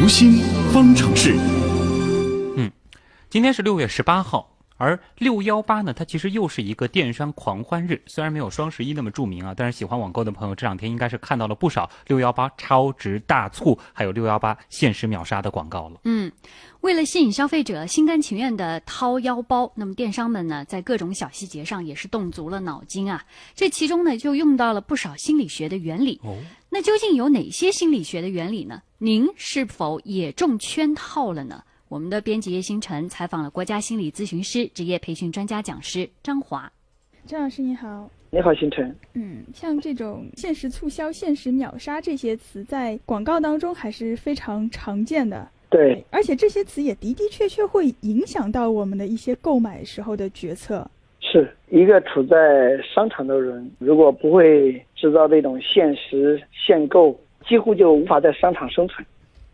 读心方程式。嗯，今天是六月十八号，而六幺八呢，它其实又是一个电商狂欢日。虽然没有双十一那么著名啊，但是喜欢网购的朋友这两天应该是看到了不少六幺八超值大促，还有六幺八限时秒杀的广告了。嗯，为了吸引消费者心甘情愿的掏腰包，那么电商们呢，在各种小细节上也是动足了脑筋啊。这其中呢，就用到了不少心理学的原理。哦，那究竟有哪些心理学的原理呢？您是否也中圈套了呢？我们的编辑叶星辰采访了国家心理咨询师、职业培训专家讲师张华。张老师你好，你好，星辰。嗯，像这种限时促销、限时秒杀这些词，在广告当中还是非常常见的。对，而且这些词也的的确确会影响到我们的一些购买时候的决策。是一个处在商场的人，如果不会制造这种限时限购，几乎就无法在商场生存。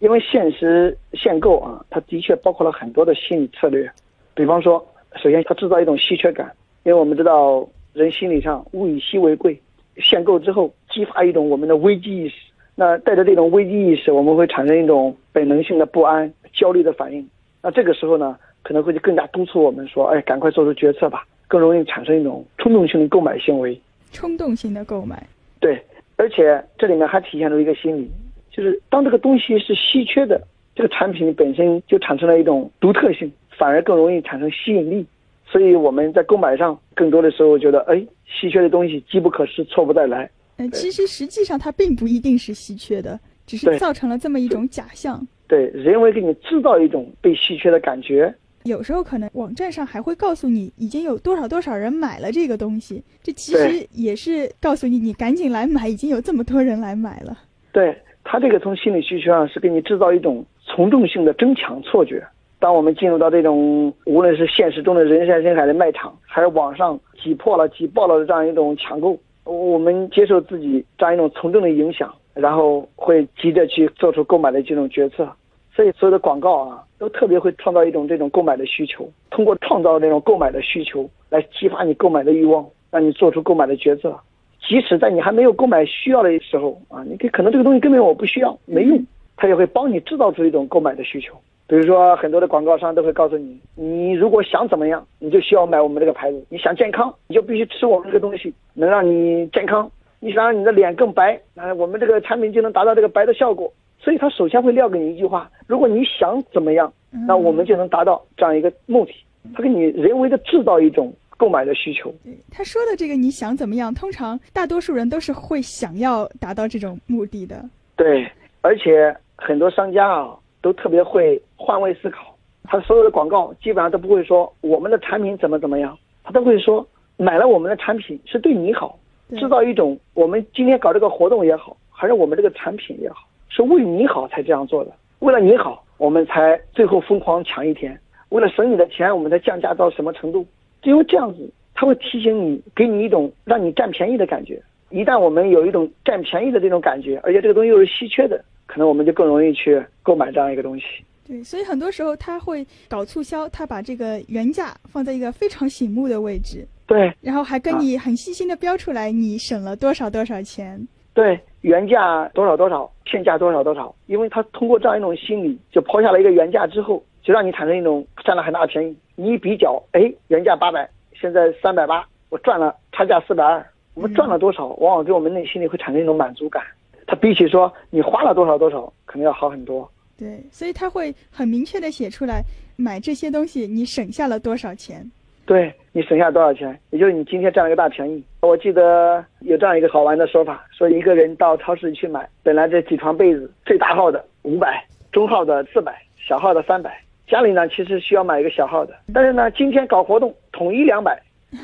因为限时限购啊，它的确包括了很多的心理策略。比方说，首先它制造一种稀缺感，因为我们知道人心理上物以稀为贵，限购之后激发一种我们的危机意识。那带着这种危机意识，我们会产生一种本能性的不安、焦虑的反应。那这个时候呢，可能会就更加督促我们说：“哎，赶快做出决策吧。”更容易产生一种冲动性的购买行为。冲动性的购买，对，而且这里面还体现出一个心理，就是当这个东西是稀缺的，这个产品本身就产生了一种独特性，反而更容易产生吸引力。所以我们在购买上，更多的时候觉得，哎，稀缺的东西机不可失，错不再来。嗯，其实实际上它并不一定是稀缺的，只是造成了这么一种假象。对，人为给你制造一种被稀缺的感觉。有时候可能网站上还会告诉你已经有多少多少人买了这个东西，这其实也是告诉你你赶紧来买，已经有这么多人来买了。对他这个从心理需求上是给你制造一种从众性的争抢错觉。当我们进入到这种无论是现实中的人山人海的卖场，还是网上挤破了、挤爆了的这样一种抢购，我们接受自己这样一种从众的影响，然后会急着去做出购买的这种决策。所以所有的广告啊，都特别会创造一种这种购买的需求，通过创造这种购买的需求来激发你购买的欲望，让你做出购买的决策。即使在你还没有购买需要的时候啊，你可可能这个东西根本我不需要，没用，它也会帮你制造出一种购买的需求。比如说，很多的广告商都会告诉你，你如果想怎么样，你就需要买我们这个牌子；你想健康，你就必须吃我们这个东西，能让你健康。你想让你的脸更白，啊，我们这个产品就能达到这个白的效果。所以他首先会撂给你一句话：如果你想怎么样，那我们就能达到这样一个目的。他给你人为的制造一种购买的需求。他说的这个你想怎么样，通常大多数人都是会想要达到这种目的的。对，而且很多商家啊都特别会换位思考，他所有的广告基本上都不会说我们的产品怎么怎么样，他都会说买了我们的产品是对你好，制造一种我们今天搞这个活动也好，还是我们这个产品也好，是为你好才这样做的，为了你好，我们才最后疯狂抢一天，为了省你的钱，我们才降价到什么程度？因为这样子，他会提醒你，给你一种让你占便宜的感觉。一旦我们有一种占便宜的这种感觉，而且这个东西又是稀缺的，可能我们就更容易去购买这样一个东西。对，所以很多时候他会搞促销，他把这个原价放在一个非常醒目的位置，对然后还跟你很细心的标出来你省了多少多少钱。对，原价多少多少，现价多少多少，因为他通过这样一种心理，就抛下了一个原价之后，就让你产生一种占了很大的便宜。你一比较，哎，原价八百，现在三百八，我赚了差价四百二，我们赚了多少？往往给我们内心里会产生一种满足感。它比起说你花了多少多少，可能要好很多。对，所以他会很明确的写出来，买这些东西你省下了多少钱。对你省下多少钱，也就是你今天占了个大便宜。我记得有这样一个好玩的说法，说一个人到超市去买，本来这几床被子，最大号的五百，中号的四百，小号的三百。家里呢其实需要买一个小号的，但是呢今天搞活动统一两百，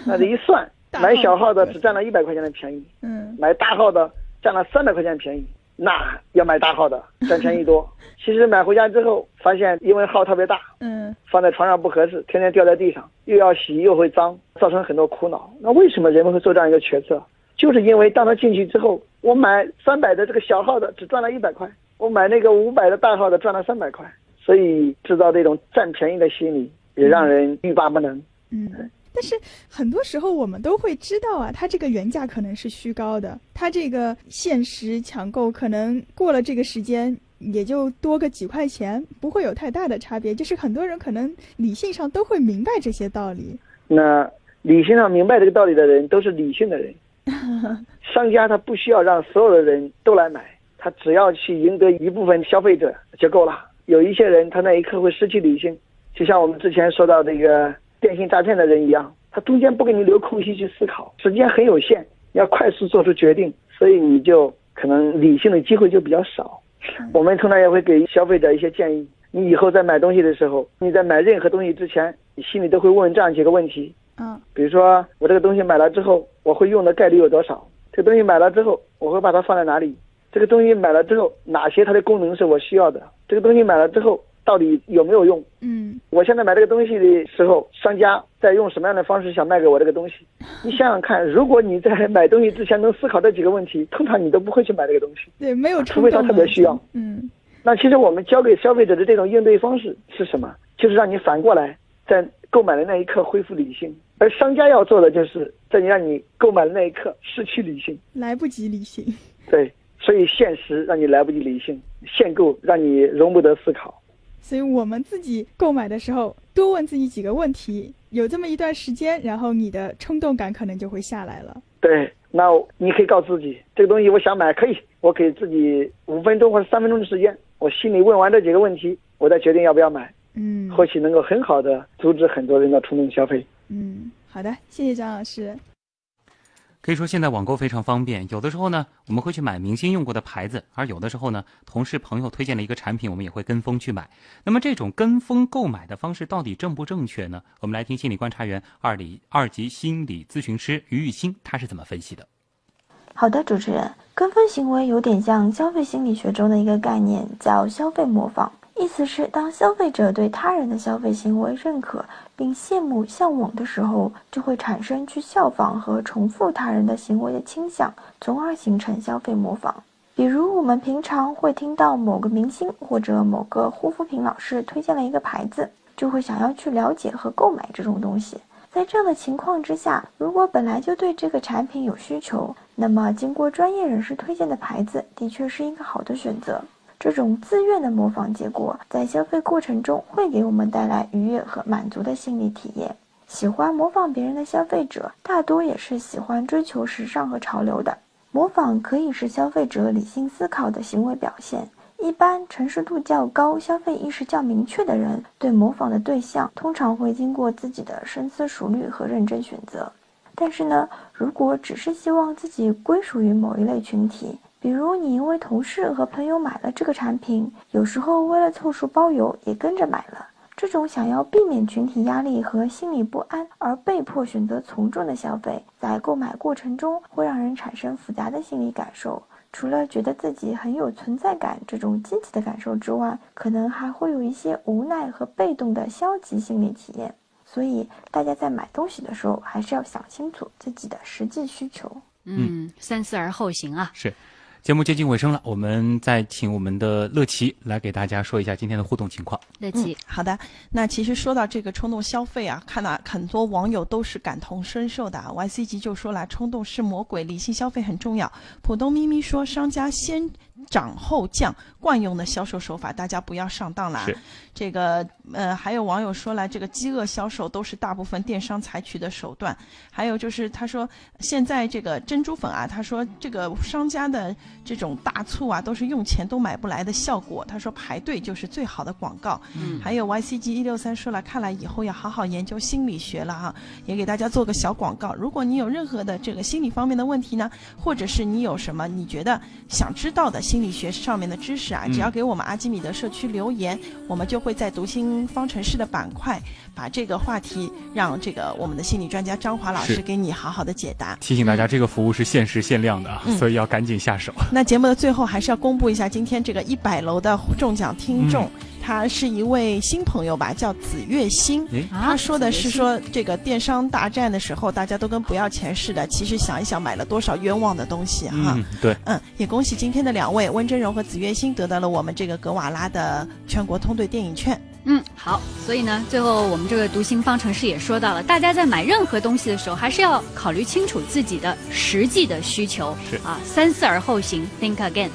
那这一算，买小号的只占了一百块钱的便宜，嗯，买大号的占了三百块钱便宜，那要买大号的占便宜多。其实买回家之后发现，因为号特别大，嗯，放在床上不合适，天天掉在地上，又要洗又会脏，造成很多苦恼。那为什么人们会做这样一个决策？就是因为当他进去之后，我买三百的这个小号的只赚了一百块，我买那个五百的大号的赚了三百块，所以制造这种占便宜的心理，也让人欲罢不能。嗯，但是很多时候我们都会知道啊，它这个原价可能是虚高的，它这个限时抢购可能过了这个时间，也就多个几块钱，不会有太大的差别。就是很多人可能理性上都会明白这些道理。那理性上明白这个道理的人都是理性的人。商家他不需要让所有的人都来买，他只要去赢得一部分消费者就够了。有一些人他那一刻会失去理性，就像我们之前说到这个电信诈骗的人一样，他中间不给你留空隙去思考，时间很有限，要快速做出决定，所以你就可能理性的机会就比较少。我们通常也会给消费者一些建议：你以后在买东西的时候，你在买任何东西之前，你心里都会问这样几个问题。嗯，比如说我这个东西买了之后，我会用的概率有多少？这个东西买了之后，我会把它放在哪里？这个东西买了之后，哪些它的功能是我需要的？这个东西买了之后，到底有没有用？嗯，我现在买这个东西的时候，商家在用什么样的方式想卖给我这个东西？你想想看，如果你在买东西之前能思考这几个问题，通常你都不会去买这个东西。对，没有除非他特别需要。嗯，那其实我们教给消费者的这种应对方式是什么？就是让你反过来，在购买的那一刻恢复理性。而商家要做的就是在你让你购买的那一刻失去理性，来不及理性。对，所以现实让你来不及理性，限购让你容不得思考。所以我们自己购买的时候，多问自己几个问题，有这么一段时间，然后你的冲动感可能就会下来了。对，那你可以告诉自己，这个东西我想买，可以，我给自己五分钟或者三分钟的时间，我心里问完这几个问题，我再决定要不要买。嗯，或许能够很好的阻止很多人的冲动消费。嗯，好的，谢谢张老师。可以说现在网购非常方便，有的时候呢，我们会去买明星用过的牌子，而有的时候呢，同事朋友推荐了一个产品，我们也会跟风去买。那么这种跟风购买的方式到底正不正确呢？我们来听心理观察员二里二级心理咨询师于玉兴他是怎么分析的。好的，主持人，跟风行为有点像消费心理学中的一个概念，叫消费模仿。意思是，当消费者对他人的消费行为认可并羡慕、向往的时候，就会产生去效仿和重复他人的行为的倾向，从而形成消费模仿。比如，我们平常会听到某个明星或者某个护肤品老师推荐了一个牌子，就会想要去了解和购买这种东西。在这样的情况之下，如果本来就对这个产品有需求，那么经过专业人士推荐的牌子的确是一个好的选择。这种自愿的模仿结果，在消费过程中会给我们带来愉悦和满足的心理体验。喜欢模仿别人的消费者，大多也是喜欢追求时尚和潮流的。模仿可以是消费者理性思考的行为表现。一般诚实度较高、消费意识较明确的人，对模仿的对象通常会经过自己的深思熟虑和认真选择。但是呢，如果只是希望自己归属于某一类群体，比如，你因为同事和朋友买了这个产品，有时候为了凑数包邮也跟着买了。这种想要避免群体压力和心理不安而被迫选择从众的消费，在购买过程中会让人产生复杂的心理感受。除了觉得自己很有存在感这种积极的感受之外，可能还会有一些无奈和被动的消极心理体验。所以，大家在买东西的时候，还是要想清楚自己的实际需求。嗯，三思而后行啊。是。节目接近尾声了，我们再请我们的乐琪来给大家说一下今天的互动情况。乐琪，好的。那其实说到这个冲动消费啊，看到很多网友都是感同身受的。啊 YC 级就说了，冲动是魔鬼，理性消费很重要。浦东咪咪说，商家先涨后降，惯用的销售手法，大家不要上当了。这个呃，还有网友说了，这个饥饿销售都是大部分电商采取的手段。还有就是他说，现在这个珍珠粉啊，他说这个商家的。这种大促啊，都是用钱都买不来的效果。他说排队就是最好的广告。嗯，还有 YCG 一六三说了，看来以后要好好研究心理学了哈。也给大家做个小广告，如果你有任何的这个心理方面的问题呢，或者是你有什么你觉得想知道的心理学上面的知识啊，只要给我们阿基米德社区留言，我们就会在读心方程式的板块把这个话题让这个我们的心理专家张华老师给你好好的解答。提醒大家，这个服务是限时限量的啊，所以要赶紧下手。那节目的最后还是要公布一下今天这个一百楼的中奖听众，他是一位新朋友吧，叫紫月星。他说的是说这个电商大战的时候，大家都跟不要钱似的，其实想一想买了多少冤枉的东西哈。对，嗯，也恭喜今天的两位温真柔和紫月星得到了我们这个格瓦拉的全国通兑电影券。嗯，好，所以呢，最后我们这个读心方程式也说到了，大家在买任何东西的时候，还是要考虑清楚自己的实际的需求，是啊，三思而后行，think again。